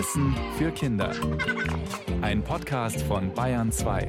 Wissen für Kinder. Ein Podcast von Bayern 2.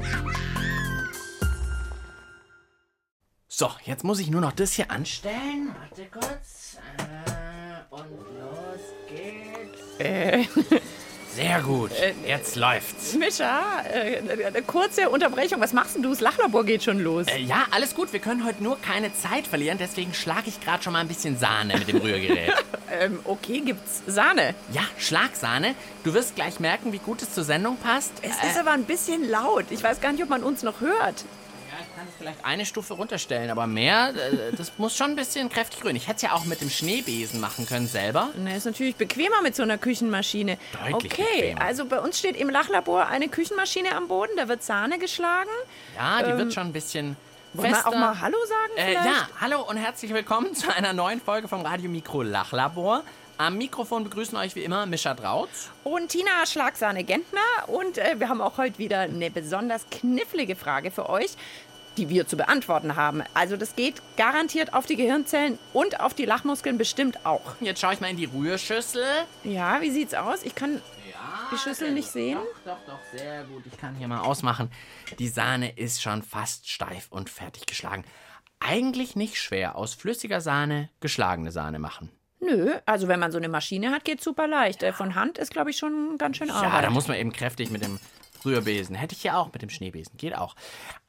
So, jetzt muss ich nur noch das hier anstellen. Warte kurz. Äh, und los geht's. Äh, Sehr gut. Jetzt läuft's. Mischa, äh, eine kurze Unterbrechung. Was machst denn du? Das Lachlabor geht schon los. Äh, ja, alles gut. Wir können heute nur keine Zeit verlieren. Deswegen schlage ich gerade schon mal ein bisschen Sahne mit dem Rührgerät. Ähm, okay, gibt's Sahne. ja, Schlagsahne. Du wirst gleich merken, wie gut es zur Sendung passt. Es Äh, ist aber ein bisschen laut. Ich weiß gar nicht, ob man uns noch hört. Kann es vielleicht eine Stufe runterstellen, aber mehr, äh, das muss schon ein bisschen kräftig rühren. Ich hätte es ja auch mit dem Schneebesen machen können selber. Na, ist natürlich bequemer mit so einer Küchenmaschine. Deutlich okay, bequemer. also bei uns steht im Lachlabor eine Küchenmaschine am Boden. Da wird Sahne geschlagen. Ja, die wird schon ein bisschen Wollen wir auch mal Hallo sagen Äh, ja, hallo und herzlich willkommen zu einer neuen Folge vom Radio Mikro Lachlabor. Am Mikrofon begrüßen euch wie immer Mischa Drautz. Und Tina Schlagsahne-Gentner. Und äh, wir haben auch heute wieder eine besonders knifflige Frage für euch, die wir zu beantworten haben. Also das geht garantiert auf die Gehirnzellen und auf die Lachmuskeln bestimmt auch. Jetzt schaue ich mal in die Rührschüssel. Ja, wie sieht's aus? Ich kann Ja, die Schüssel nicht gut. sehen. Doch, doch, doch, sehr gut. Ich kann hier mal ausmachen. Die Sahne ist schon fast steif und fertig geschlagen. Eigentlich nicht schwer, aus flüssiger Sahne geschlagene Sahne machen. Nö, also wenn man so eine Maschine hat, geht's super leicht. Äh, Von Hand ist, glaube ich, schon ganz schön Arbeit. Ja, da muss man eben kräftig mit dem Rührbesen. Hätte ich ja auch mit dem Schneebesen. Geht auch.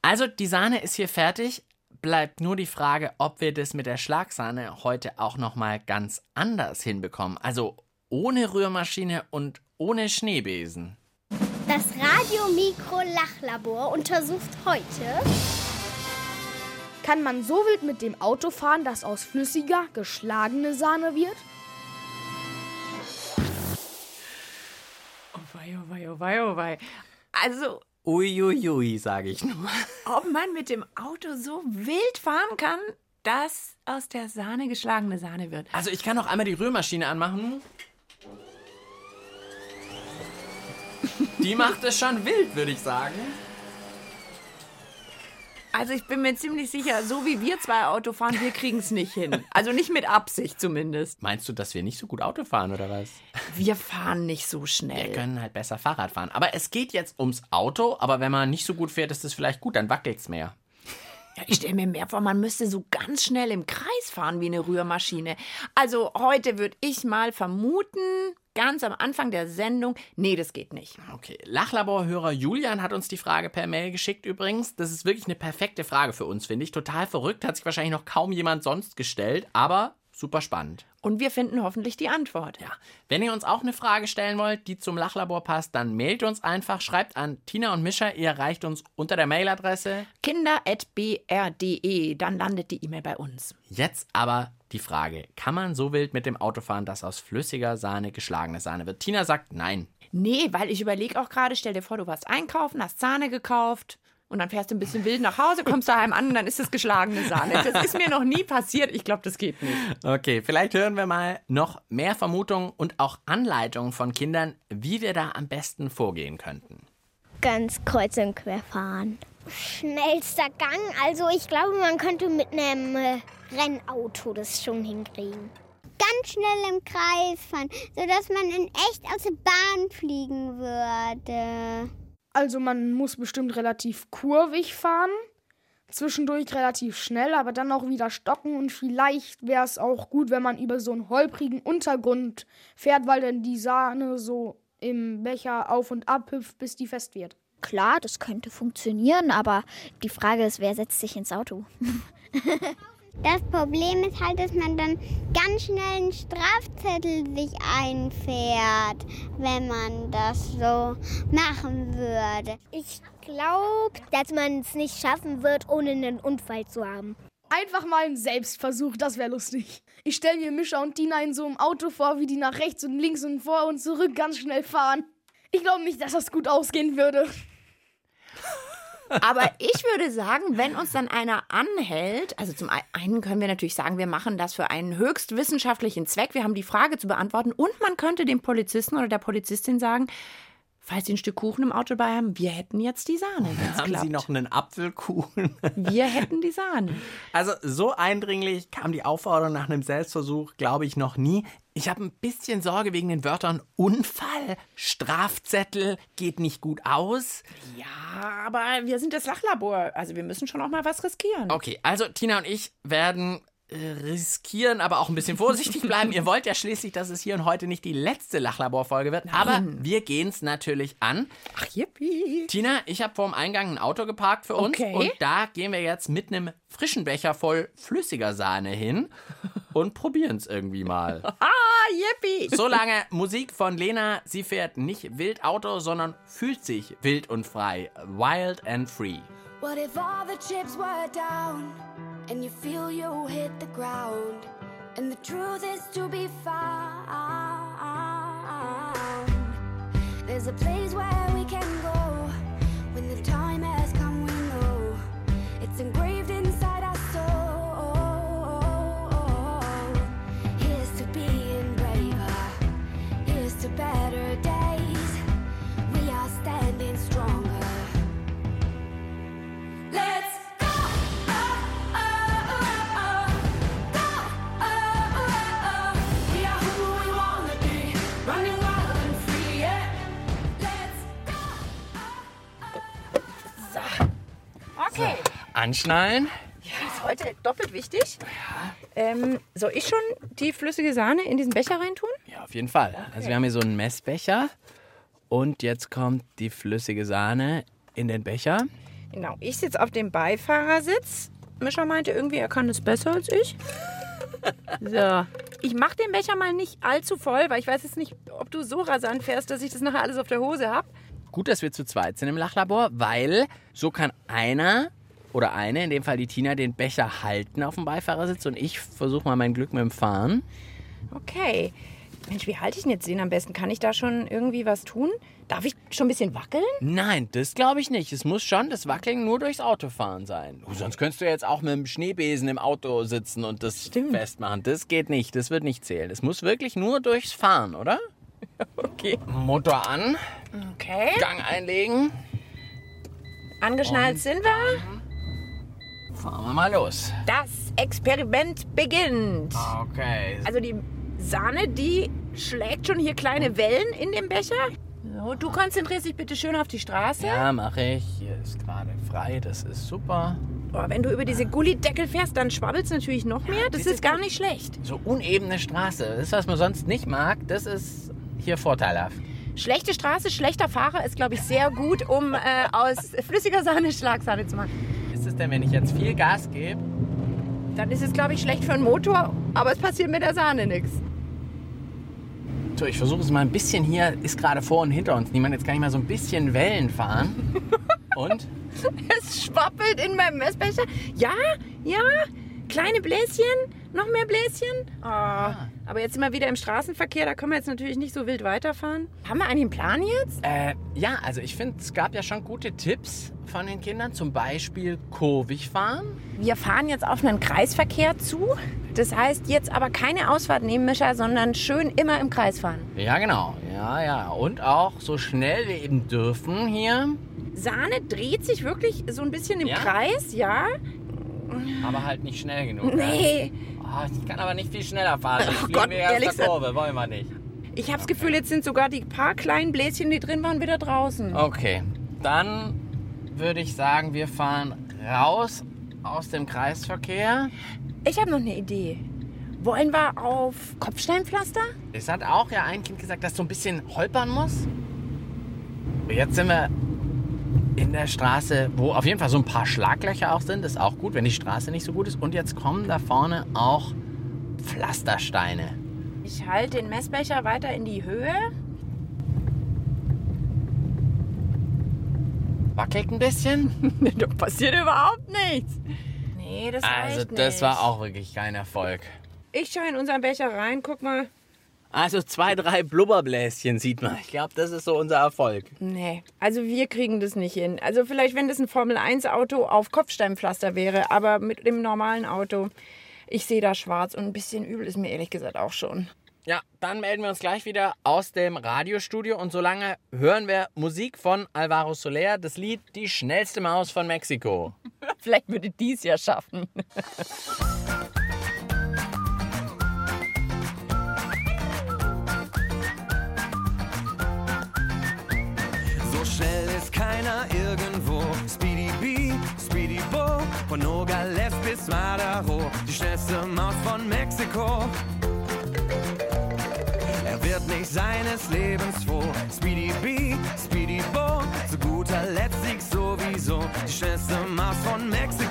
Also, die Sahne ist hier fertig. Bleibt nur die Frage, ob wir das mit der Schlagsahne heute auch nochmal ganz anders hinbekommen. Also ohne Rührmaschine und ohne Schneebesen. Das Radio-Mikro Lachlabor untersucht heute, Kann man so wild mit dem Auto fahren, dass aus flüssiger geschlagene Sahne wird? Oh wei, oh wei, oh wei, oh wei. Also, Uiuiui, sage ich nur. ob man mit dem Auto so wild fahren kann, dass aus der Sahne geschlagene Sahne wird. Also ich kann noch einmal die Rührmaschine anmachen. Die macht es schon wild, würde ich sagen. Also ich bin mir ziemlich sicher, so wie wir zwei Auto fahren, wir kriegen es nicht hin. Also nicht mit Absicht zumindest. Meinst du, dass wir nicht so gut Auto fahren oder was? Wir fahren nicht so Wir schnell. können halt besser Fahrrad fahren. Aber es geht jetzt ums Auto, aber wenn man nicht so gut fährt, ist es vielleicht gut, dann wackelt's mehr. Ja, ich stelle mir mehr vor, man müsste so ganz schnell im Kreis fahren wie eine Rührmaschine. Also heute würde ich mal vermuten, ganz am Anfang der Sendung, nee, das geht nicht. Okay, Lachlaborhörer Julian hat uns die Frage per Mail geschickt übrigens. Das ist wirklich eine perfekte Frage für uns, finde ich. Total verrückt, hat sich wahrscheinlich noch kaum jemand sonst gestellt, aber super spannend. Und wir finden hoffentlich die Antwort. Ja, wenn ihr uns auch eine Frage stellen wollt, die zum Lachlabor passt, dann mailt uns einfach, schreibt an Tina und Mischa, ihr erreicht uns unter der Mailadresse. Kinder.br.de, dann landet die E-Mail bei uns. Jetzt aber die Frage, kann man so wild mit dem Auto fahren, dass aus flüssiger Sahne geschlagene Sahne wird? Tina sagt nein. Nee, weil ich überlege auch gerade, stell dir vor, du warst einkaufen, hast Sahne gekauft und dann fährst du ein bisschen wild nach Hause, kommst daheim an und dann ist es geschlagene Sahne. Das ist mir noch nie passiert. Ich glaube, das geht nicht. Okay, vielleicht hören wir mal noch mehr Vermutungen und auch Anleitungen von Kindern, wie wir da am besten vorgehen könnten. ganz kreuz und quer fahren. Schnellster Gang, also ich glaube, man könnte mit einem äh, Rennauto das schon hinkriegen. Ganz schnell im Kreis fahren, sodass man in echt aus der Bahn fliegen würde. Also man muss bestimmt relativ kurvig fahren, zwischendurch relativ schnell, aber dann auch wieder stocken und vielleicht wäre es auch gut, wenn man über so einen holprigen Untergrund fährt, weil dann die Sahne so im Becher auf und ab hüpft, bis die fest wird. Klar, das könnte funktionieren, aber die Frage ist, wer setzt sich ins Auto? Das Problem ist halt, dass man dann ganz schnell einen Strafzettel sich einfährt, wenn man das so machen würde. Ich glaube, dass man es nicht schaffen wird, ohne einen Unfall zu haben. Einfach mal ein Selbstversuch, das wäre lustig. Ich stelle mir Mischa und Tina in so einem Auto vor, wie die nach rechts und links und vor und zurück ganz schnell fahren. Ich glaube nicht, dass das gut ausgehen würde. Aber ich würde sagen, wenn uns dann einer anhält, also zum einen können wir natürlich sagen, wir machen das für einen höchst wissenschaftlichen Zweck, wir haben die Frage zu beantworten und man könnte dem Polizisten oder der Polizistin sagen, falls Sie ein Stück Kuchen im Auto dabei haben, wir hätten jetzt die Sahne. Haben klappt. Sie noch einen Apfelkuchen? Wir hätten die Sahne. Also so eindringlich kam die Aufforderung nach einem Selbstversuch, glaube ich, noch nie. Ich habe ein bisschen Sorge wegen den Wörtern Unfall, Strafzettel, geht nicht gut aus. Ja, aber wir sind das Lachlabor. Also wir müssen schon auch mal was riskieren. Okay, also Tina und ich werden riskieren, aber auch ein bisschen vorsichtig bleiben. Ihr wollt ja schließlich, dass es hier und heute nicht die letzte Lachlabor-Folge wird. Aber wir gehen es natürlich an. Ach, yippie. Tina, ich habe vor dem Eingang ein Auto geparkt für uns. Okay. Und da gehen wir jetzt mit einem frischen Becher voll flüssiger Sahne hin und probieren es irgendwie mal. Ah, yippie. Solange Musik von Lena. Sie fährt nicht wild Auto, sondern fühlt sich wild und frei. Wild and free. What if all the chips were down and you feel you hit the ground and the truth is to be found? There's a place where we can go when the time has come. We know it's engraved inside Okay. Anschnallen. ist heute doppelt wichtig. Ähm, soll ich schon die flüssige Sahne in diesen Becher reintun? Ja, auf jeden Fall. Also wir haben hier so einen Messbecher. Und jetzt kommt die flüssige Sahne in den Becher. Genau, ich sitze auf dem Beifahrersitz. Mischa meinte irgendwie, er kann es besser als ich. So. Ich mache den Becher mal nicht allzu voll, weil ich weiß jetzt nicht, ob du so rasant fährst, dass ich das nachher alles auf der Hose habe. Gut, dass wir zu zweit sind im Lachlabor, weil so kann einer oder eine, in dem Fall die Tina, den Becher halten auf dem Beifahrersitz und ich versuche mal mein Glück mit dem Fahren. Okay. Mensch, wie halte ich denn jetzt den am besten? Kann ich da schon irgendwie was tun? Darf ich schon ein bisschen wackeln? Nein, das glaube ich nicht. Es muss schon das Wackeln nur durchs Autofahren sein. Oh, sonst könntest du jetzt auch mit dem Schneebesen im Auto sitzen und das festmachen. Das geht nicht, das wird nicht zählen. Es muss wirklich nur durchs Fahren, oder? Okay. Motor an, Okay. Gang einlegen, Angeschnallt sind wir. Fahren wir mal los. Das Experiment beginnt. Okay. Also die Sahne, die schlägt schon hier kleine Wellen in dem Becher. So, du konzentrierst dich bitte schön auf die Straße. Ja, mache ich. Hier ist gerade frei, das ist super. Oh, wenn du über diese Gullideckel fährst, dann schwabbelt es natürlich noch mehr. Das diese ist gar nicht schlecht. So unebene Straße, das ist, was man sonst nicht mag, das ist hier vorteilhaft. Schlechte Straße, schlechter Fahrer ist, glaube ich, sehr gut, um äh, aus flüssiger Sahne Schlagsahne zu machen. Ist es denn, wenn ich jetzt viel Gas gebe? Dann ist es, glaube ich, schlecht für den Motor, aber es passiert mit der Sahne nichts. So, ich versuche es mal ein bisschen hier, ist gerade vor und hinter uns niemand. Jetzt kann ich mal so ein bisschen Wellen fahren. Und? Es schwappelt in meinem Messbecher. Ja, ja, kleine Bläschen, noch mehr Bläschen. Ah, aber jetzt sind wir wieder im Straßenverkehr, da können wir jetzt natürlich nicht so wild weiterfahren. Haben wir einen Plan jetzt? Äh, ja, also ich finde, es gab ja schon gute Tipps von den Kindern. Zum Beispiel kurvig fahren. Wir fahren jetzt auf einen Kreisverkehr zu. Das heißt, jetzt aber keine Ausfahrt nehmen, Mischa, sondern schön immer im Kreis fahren. Ja, genau. Ja, ja. Und auch so schnell wir eben dürfen hier. Sahne dreht sich wirklich so ein bisschen im Ja? Kreis, ja? Aber halt nicht schnell genug. Nee. Oh, ich kann aber nicht viel schneller fahren. Ich fliegen Gott, aus ehrlich der Kurve. Wollen wir nicht. Ich habe das Gefühl, jetzt sind sogar die paar kleinen Bläschen, die drin waren, wieder draußen. Okay, dann würde ich sagen, wir fahren raus aus dem Kreisverkehr. Ich habe noch eine Idee. Wollen wir auf Kopfsteinpflaster? Es hat auch ja ein Kind gesagt, dass so ein bisschen holpern muss. Jetzt sind wir in der Straße, wo auf jeden Fall so ein paar Schlaglöcher auch sind. Ist auch gut, wenn die Straße nicht so gut ist. Und jetzt kommen da vorne auch Pflastersteine. Ich halte den Messbecher weiter in die Höhe. Wackelt ein bisschen. da passiert überhaupt nichts. Nee, das Also das nicht. war auch wirklich kein Erfolg. Ich schaue in unseren Becher rein, guck mal. Also zwei, drei Blubberbläschen sieht man. Ich glaube, das ist so unser Erfolg. Nee, also wir kriegen das nicht hin. Also vielleicht, wenn das ein Formel-1-Auto auf Kopfsteinpflaster wäre, aber mit dem normalen Auto, ich sehe da schwarz und ein bisschen übel ist mir ehrlich gesagt auch schon. Ja, dann melden wir uns gleich wieder aus dem Radiostudio und solange hören wir Musik von Alvaro Soler, das Lied Die schnellste Maus von Mexiko. Vielleicht würde dies ja schaffen. schnell ist keiner irgendwo. Speedy B, Speedy Bo, von Nogales bis Madaro, die schnellste Maus von Mexiko. Er wird nicht seines Lebens froh. Speedy B, Speedy Bo, zu guter Letzt sieg sowieso, die schnellste Maus von Mexiko.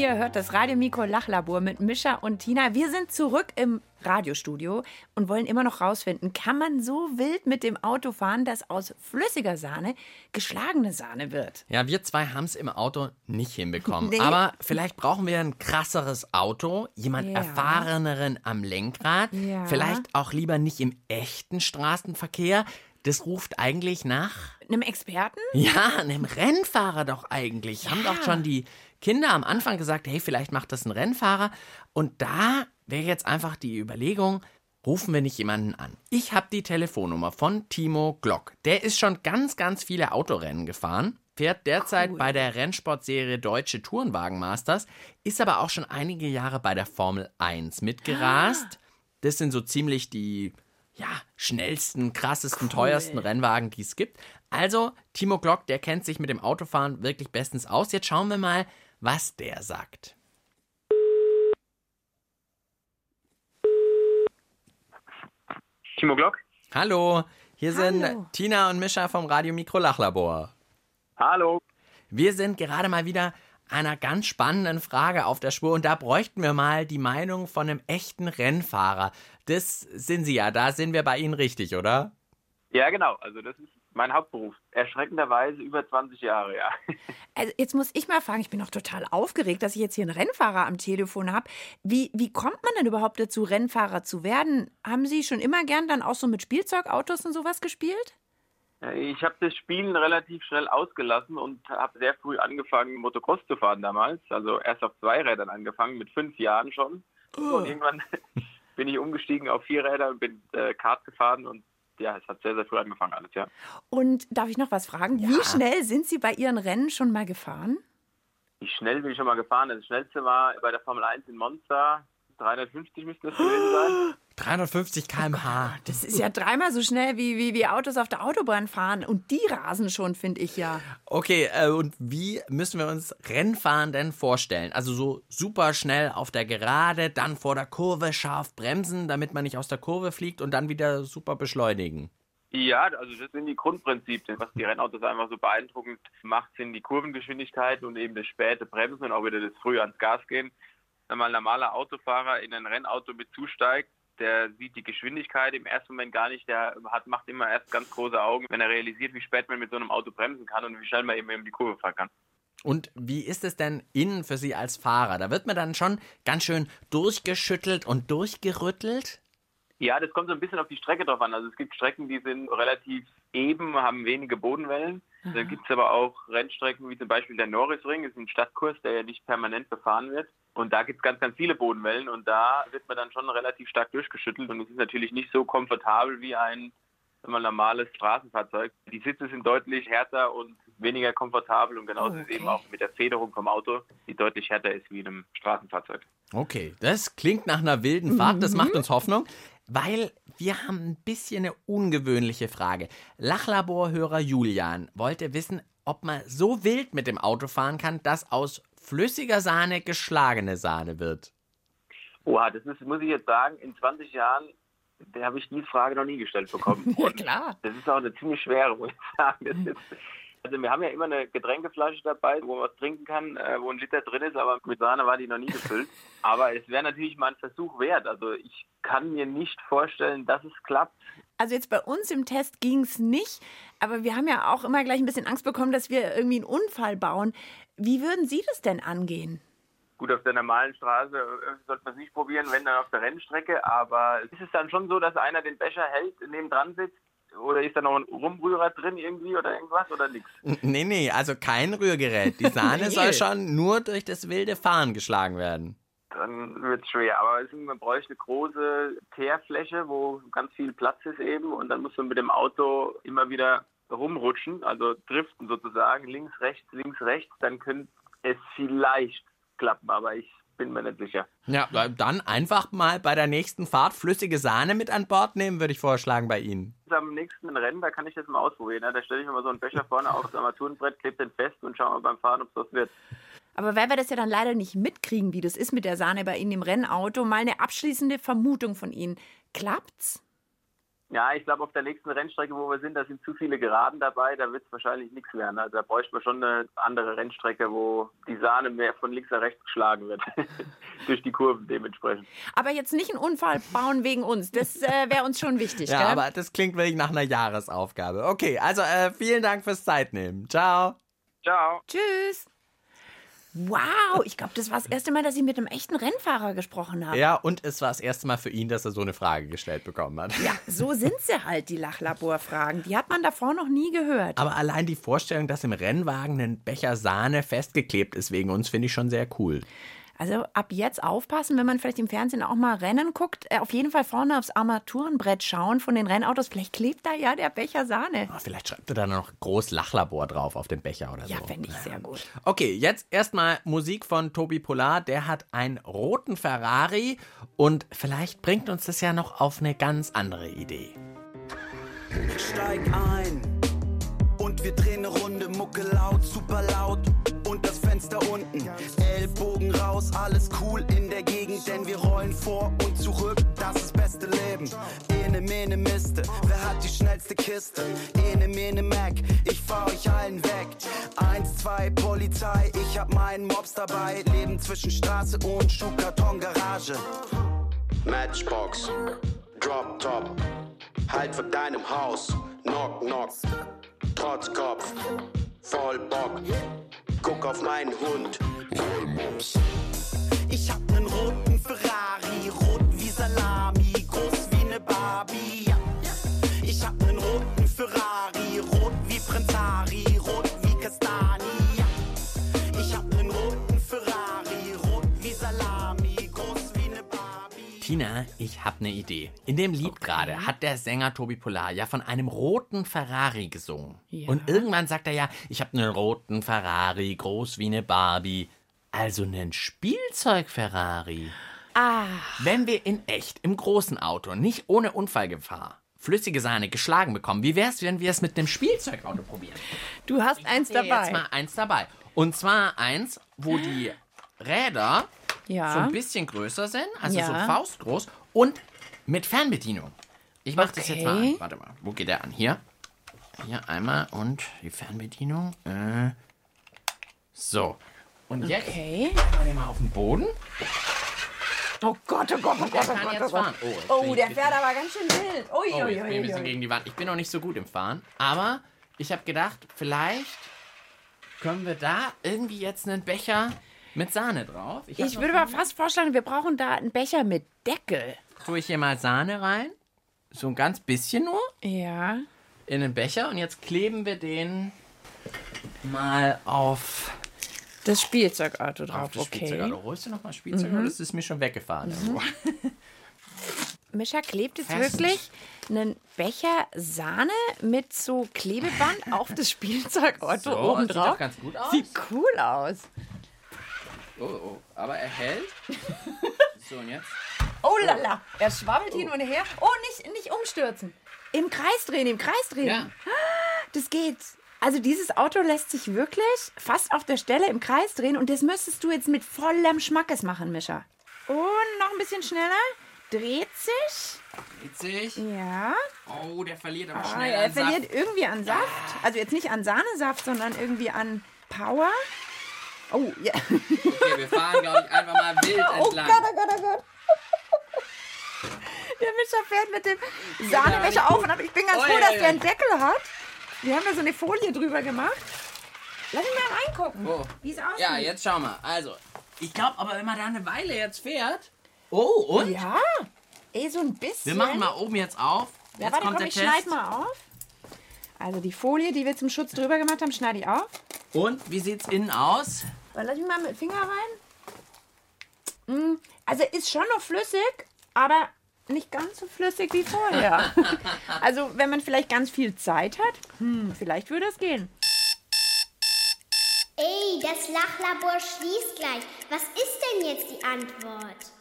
Ihr hört das Radiomikro Lachlabor mit Mischa und Tina. Wir sind zurück im Radiostudio und wollen immer noch rausfinden, kann man so wild mit dem Auto fahren, dass aus flüssiger Sahne geschlagene Sahne wird? Ja, wir zwei haben es im Auto nicht hinbekommen. Nee. Aber vielleicht brauchen wir ein krasseres Auto, jemand Ja. erfahreneren am Lenkrad. Ja. Vielleicht auch lieber nicht im echten Straßenverkehr. Das ruft eigentlich nach, Einem Experten? ja, einem Rennfahrer doch eigentlich. Haben doch schon die Kinder am Anfang gesagt, hey, vielleicht macht das ein Rennfahrer. Und da wäre jetzt einfach die Überlegung, rufen wir nicht jemanden an. Ich habe die Telefonnummer von Timo Glock. Der ist schon ganz, ganz viele Autorennen gefahren, fährt derzeit bei der Rennsportserie Deutsche Tourenwagen-Masters, ist aber auch schon einige Jahre bei der Formel 1 mitgerast. Das sind so ziemlich die ja, schnellsten, krassesten, teuersten Rennwagen, die es gibt. Also, Timo Glock, der kennt sich mit dem Autofahren wirklich bestens aus. Jetzt schauen wir mal, was der sagt. Timo Glock? Hallo, hier Hallo. sind Tina und Mischa vom Radio Mikro Lachlabor. Hallo. Wir sind gerade mal wieder einer ganz spannenden Frage auf der Spur und da bräuchten wir mal die Meinung von einem echten Rennfahrer. Das sind Sie ja, da sind wir bei Ihnen richtig, oder? Ja, genau. Also das ist mein Hauptberuf. Erschreckenderweise über 20 Jahre, ja. Also jetzt muss ich mal fragen, ich bin noch total aufgeregt, dass ich jetzt hier einen Rennfahrer am Telefon habe. Wie, wie kommt man denn überhaupt dazu, Rennfahrer zu werden? Haben Sie schon immer gern dann auch so mit Spielzeugautos und sowas gespielt? Ich habe das Spielen relativ schnell ausgelassen und habe sehr früh angefangen, Motocross zu fahren damals. Also erst auf zwei Rädern angefangen, mit fünf Jahren schon. Und irgendwann bin ich umgestiegen auf vier Räder und bin äh, Kart gefahren und ja, es hat sehr, sehr früh angefangen alles, ja. Und darf ich noch was fragen? Wie schnell sind Sie bei Ihren Rennen schon mal gefahren? Wie schnell bin ich schon mal gefahren? Das schnellste war bei der Formel 1 in Monza. 350 müsste das gewesen sein. 350 km/h. Das ist ja dreimal so schnell, wie, wie, wie Autos auf der Autobahn fahren. Und die rasen schon, finde ich ja. Okay, äh, und wie müssen wir uns Rennfahren denn vorstellen? Also so super schnell auf der Gerade, dann vor der Kurve scharf bremsen, damit man nicht aus der Kurve fliegt und dann wieder super beschleunigen. Ja, also das sind die Grundprinzipien. Was die Rennautos einfach so beeindruckend macht, sind die Kurvengeschwindigkeit und eben das späte Bremsen und auch wieder das frühe ans Gas gehen. Wenn mal ein normaler Autofahrer in ein Rennauto mit zusteigt, der sieht die Geschwindigkeit im ersten Moment gar nicht, der hat, macht immer erst ganz große Augen, wenn er realisiert, wie spät man mit so einem Auto bremsen kann und wie schnell man eben in die Kurve fahren kann. Und wie ist es denn innen für Sie als Fahrer? Da wird man dann schon ganz schön durchgeschüttelt und durchgerüttelt. Ja, das kommt so ein bisschen auf die Strecke drauf an. Also es gibt Strecken, die sind relativ eben, haben wenige Bodenwellen. Dann gibt es aber auch Rennstrecken wie zum Beispiel der Norrisring, das ist ein Stadtkurs, der ja nicht permanent befahren wird. Und da gibt es ganz, ganz viele Bodenwellen und da wird man dann schon relativ stark durchgeschüttelt und es ist natürlich nicht so komfortabel wie ein man normales Straßenfahrzeug. Die Sitze sind deutlich härter und weniger komfortabel und genauso ist es eben auch mit der Federung vom Auto, die deutlich härter ist wie in einem Straßenfahrzeug. Okay, das klingt nach einer wilden Fahrt, das macht uns Hoffnung, weil wir haben ein bisschen eine ungewöhnliche Frage. Lachlaborhörer Julian wollte wissen, ob man so wild mit dem Auto fahren kann, dass aus flüssiger Sahne geschlagene Sahne wird. Oha, das ist, muss ich jetzt sagen, in 20 Jahren, habe ich die Frage noch nie gestellt bekommen. Ja, klar. Das ist auch eine ziemlich schwere, muss ich sagen. Das ist, also wir haben ja immer eine Getränkeflasche dabei, wo man was trinken kann, äh, wo ein Liter drin ist, aber mit Sahne war die noch nie gefüllt. Aber es wäre natürlich mal ein Versuch wert. Also ich kann mir nicht vorstellen, dass es klappt. Also jetzt bei uns im Test ging es nicht, aber wir haben ja auch immer gleich ein bisschen Angst bekommen, dass wir irgendwie einen Unfall bauen. Wie würden Sie das denn angehen? Gut, auf der normalen Straße äh, sollte man es nicht probieren, wenn dann auf der Rennstrecke. Aber ist es dann schon so, dass einer den Becher hält, neben dran sitzt? Oder ist da noch ein Rumrührer drin irgendwie oder irgendwas oder nichts? Nee, nee, also kein Rührgerät. Die Sahne Nee. soll schon nur durch das wilde Fahren geschlagen werden. Dann wird es schwer. Aber man bräuchte eine große Teerfläche, wo ganz viel Platz ist eben. Und dann muss man mit dem Auto immer wieder rumrutschen, also driften sozusagen, links, rechts, links, rechts. Dann könnte es vielleicht klappen, aber ich bin mir nicht sicher. Ja, dann einfach mal bei der nächsten Fahrt flüssige Sahne mit an Bord nehmen, würde ich vorschlagen bei Ihnen. Am nächsten Rennen, da kann ich das mal ausprobieren. Ne? Da stelle ich mir mal so einen Becher vorne aufs Armaturenbrett, klebe den fest und schaue mal beim Fahren, ob es was wird. Aber weil wir das ja dann leider nicht mitkriegen, wie das ist mit der Sahne bei Ihnen im Rennauto, mal eine abschließende Vermutung von Ihnen. Klappt's? Ja, ich glaube, auf der nächsten Rennstrecke, wo wir sind, da sind zu viele Geraden dabei, da wird es wahrscheinlich nichts werden. Also da bräuchte man schon eine andere Rennstrecke, wo die Sahne mehr von links nach rechts geschlagen wird. Durch die Kurven dementsprechend. Aber jetzt nicht einen Unfall bauen wegen uns. Das äh, wäre uns schon wichtig, Ja, gell? aber das klingt wirklich nach einer Jahresaufgabe. Okay, also äh, vielen Dank fürs Zeitnehmen. Ciao. Ciao. Tschüss. Wow, ich glaube, das war das erste Mal, dass ich mit einem echten Rennfahrer gesprochen habe. Ja, und es war das erste Mal für ihn, dass er so eine Frage gestellt bekommen hat. Ja, so sind sie halt, die Lachlaborfragen. Die hat man davor noch nie gehört. Aber allein die Vorstellung, dass im Rennwagen ein Becher Sahne festgeklebt ist wegen uns, finde ich schon sehr cool. Also ab jetzt aufpassen, wenn man vielleicht im Fernsehen auch mal Rennen guckt, äh, auf jeden Fall vorne aufs Armaturenbrett schauen von den Rennautos. Vielleicht klebt da ja der Becher Sahne. Ah, Vielleicht schreibt er da noch groß Lachlabor drauf auf dem Becher oder Ja, so. fände ich sehr gut. Okay, jetzt erstmal Musik von Tobi Polar. Der hat einen roten Ferrari und vielleicht bringt uns das ja noch auf eine ganz andere Idee. Steig ein und wir drehen eine Runde, Mucke laut, super laut und das Fenster unten. Ellbogen raus, alles cool in der Gegend, denn wir rollen vor und zurück, das ist beste Leben. Ene, mene, Miste, wer hat die schnellste Kiste? Ene, mene, Mac, ich fahr euch allen weg. Eins, zwei, Polizei, ich hab meinen Mobs dabei, leben zwischen Straße und Schuhkarton-Garage. Matchbox, Drop Top, halt vor deinem Haus, Knock Knock, Trotzkopf, voll Bock, guck auf meinen Hund, Rollmops. Ich hab nen roten Ferrari, rot wie Salami, groß wie ne Barbie. Ja. Ich hab nen roten Ferrari, Tina, ich habe eine Idee. In dem Lied gerade hat der Sänger Tobi Polar ja von einem roten Ferrari gesungen. Und irgendwann sagt er ja, ich habe einen roten Ferrari, groß wie eine Barbie. Also einen Spielzeug-Ferrari. Ah. Wenn wir in echt im großen Auto, nicht ohne Unfallgefahr, flüssige Sahne geschlagen bekommen, wie wär's, wenn wir es mit einem Spielzeugauto probieren? Du hast eins Hier dabei. Jetzt mal eins dabei. Und zwar eins, wo die Räder Ja. so ein bisschen größer sind, also Ja. so faustgroß und mit Fernbedienung. Ich mache das jetzt mal Okay. an. Warte mal, wo geht der an? Hier. Hier einmal und die Fernbedienung. Äh, so. Und jetzt Okay. machen wir den mal auf den Boden. Oh Gott, oh Gott, oh Der Gott, oh kann Gott, jetzt oh Gott. fahren. Oh, jetzt bin Oh, ich der fährt aber ganz schön wild. Ui, Oh, ui, ich bin ein bisschen gegen die Wand. Ich bin noch nicht so gut im Fahren. Aber ich habe gedacht, vielleicht können wir da irgendwie jetzt einen Becher mit Sahne drauf. Ich noch würde aber fast vorschlagen, wir brauchen da einen Becher mit Deckel. tue ich hier mal Sahne rein. So ein ganz bisschen nur Ja. in den Becher. Und jetzt kleben wir den mal auf, Das Spielzeugauto drauf, auf das okay. Spielzeug. Holst du noch mal Spielzeug? oder Das ist mir schon weggefahren. irgendwo. Mischa klebt jetzt Fest. wirklich einen Becher Sahne mit so Klebeband auf das Spielzeugauto So, oben sieht doch drauf. ganz gut aus. Sieht cool aus. Oh, oh, aber er hält. So, und jetzt? Oh lala, er schwabbelt hin und her. Oh, nicht, nicht umstürzen. Im Kreis drehen, im Kreis drehen. Ja. Das geht. Also dieses Auto lässt sich wirklich fast auf der Stelle im Kreis drehen und das müsstest du jetzt mit vollem Schmackes machen, Mischa. Und noch ein bisschen schneller. Dreht sich. Dreht sich. Ja. Oh, der verliert aber Ah, schnell er an Saft. verliert irgendwie an Saft. Also jetzt nicht an Sahnesaft, sondern irgendwie an Power. Oh, ja. Okay, wir fahren, glaube ich, einfach mal wild Oh entlang. Gott, oh Gott, oh Gott. Der Mischer fährt mit dem Sahnebecher auf und ab. ich bin ganz froh, dass der einen. Deckel hat. Wir haben da so eine Folie drüber gemacht. Lass mich mal reingucken, Oh. wie es aussieht. Ja, jetzt schau mal. Also, ich glaube aber, wenn man da eine Weile jetzt fährt. Oh, und? Ja, eh so ein bisschen. Wir machen mal oben jetzt auf. Ja, Jetzt warte, kommt komm, der ich Test. schneide mal auf. Also die Folie, die wir zum Schutz drüber gemacht haben, schneide ich auf. Und wie sieht's innen aus? Dann lass ich mal mit dem Finger rein. Mm, Also ist schon noch flüssig, aber nicht ganz so flüssig wie vorher. also wenn man vielleicht ganz viel Zeit hat, hm, vielleicht würde es gehen. Ey, das Lachlabor schließt gleich. Was ist denn jetzt die Antwort?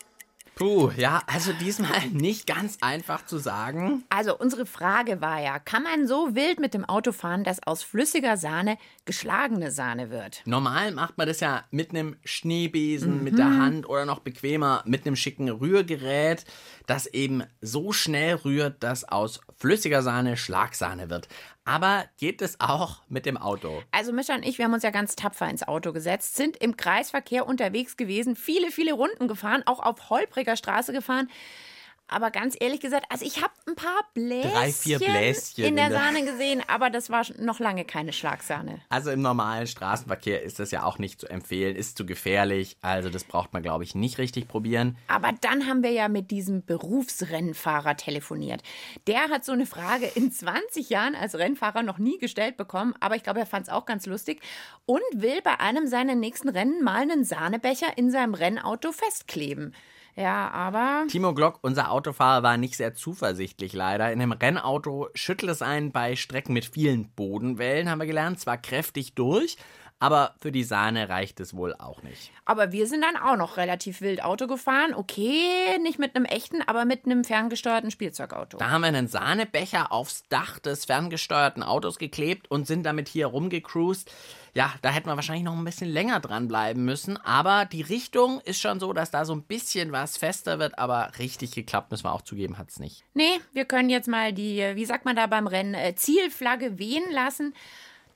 Puh, ja, also diesmal nicht ganz einfach zu sagen. Also unsere Frage war ja, kann man so wild mit dem Auto fahren, dass aus flüssiger Sahne geschlagene Sahne wird? Normal macht man das ja mit einem Schneebesen, mit der Hand oder noch bequemer mit einem schicken Rührgerät, das eben so schnell rührt, dass aus flüssiger Sahne Schlagsahne wird. Aber geht es auch mit dem Auto? Also Mischa und ich, wir haben uns ja ganz tapfer ins Auto gesetzt, sind im Kreisverkehr unterwegs gewesen, viele, viele Runden gefahren, auch auf holpriger Straße gefahren. Aber ganz ehrlich gesagt, also ich habe ein paar Bläschen, Drei, vier Bläschen in der in der- Sahne gesehen, aber das war noch lange keine Schlagsahne. Also im normalen Straßenverkehr ist das ja auch nicht zu empfehlen, ist zu gefährlich. Also das braucht man, glaube ich, nicht richtig probieren. Aber dann haben wir ja mit diesem Berufsrennfahrer telefoniert. Der hat so eine Frage in 20 Jahren als Rennfahrer noch nie gestellt bekommen, aber ich glaube, er fand es auch ganz lustig und will bei einem seiner nächsten Rennen mal einen Sahnebecher in seinem Rennauto festkleben. Ja, aber Timo Glock, unser Autofahrer, war nicht sehr zuversichtlich leider. In einem Rennauto schüttelt es einen bei Strecken mit vielen Bodenwellen, haben wir gelernt. Zwar kräftig durch, aber für die Sahne reicht es wohl auch nicht. Aber wir sind dann auch noch relativ wild Auto gefahren. Okay, nicht mit einem echten, aber mit einem ferngesteuerten Spielzeugauto. Da haben wir einen Sahnebecher aufs Dach des ferngesteuerten Autos geklebt und sind damit hier rumgecruised. Ja, da hätten wir wahrscheinlich noch ein bisschen länger dranbleiben müssen, aber die Richtung ist schon so, dass da so ein bisschen was fester wird, aber richtig geklappt, müssen wir auch zugeben, hat es nicht. Nee, wir können jetzt mal die, wie sagt man da beim Rennen, äh, Zielflagge wehen lassen.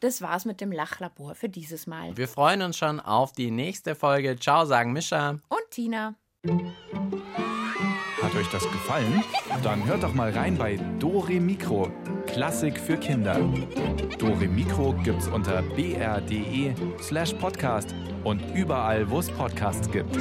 Das war's mit dem Lachlabor für dieses Mal. Wir freuen uns schon auf die nächste Folge. Ciao, sagen Mischa. Und Tina. Hat euch das gefallen? Dann hört doch mal rein bei Dore Mikro, Klassik für Kinder. Dore Mikro gibt's unter br.de slash podcast und überall, wo es Podcasts gibt.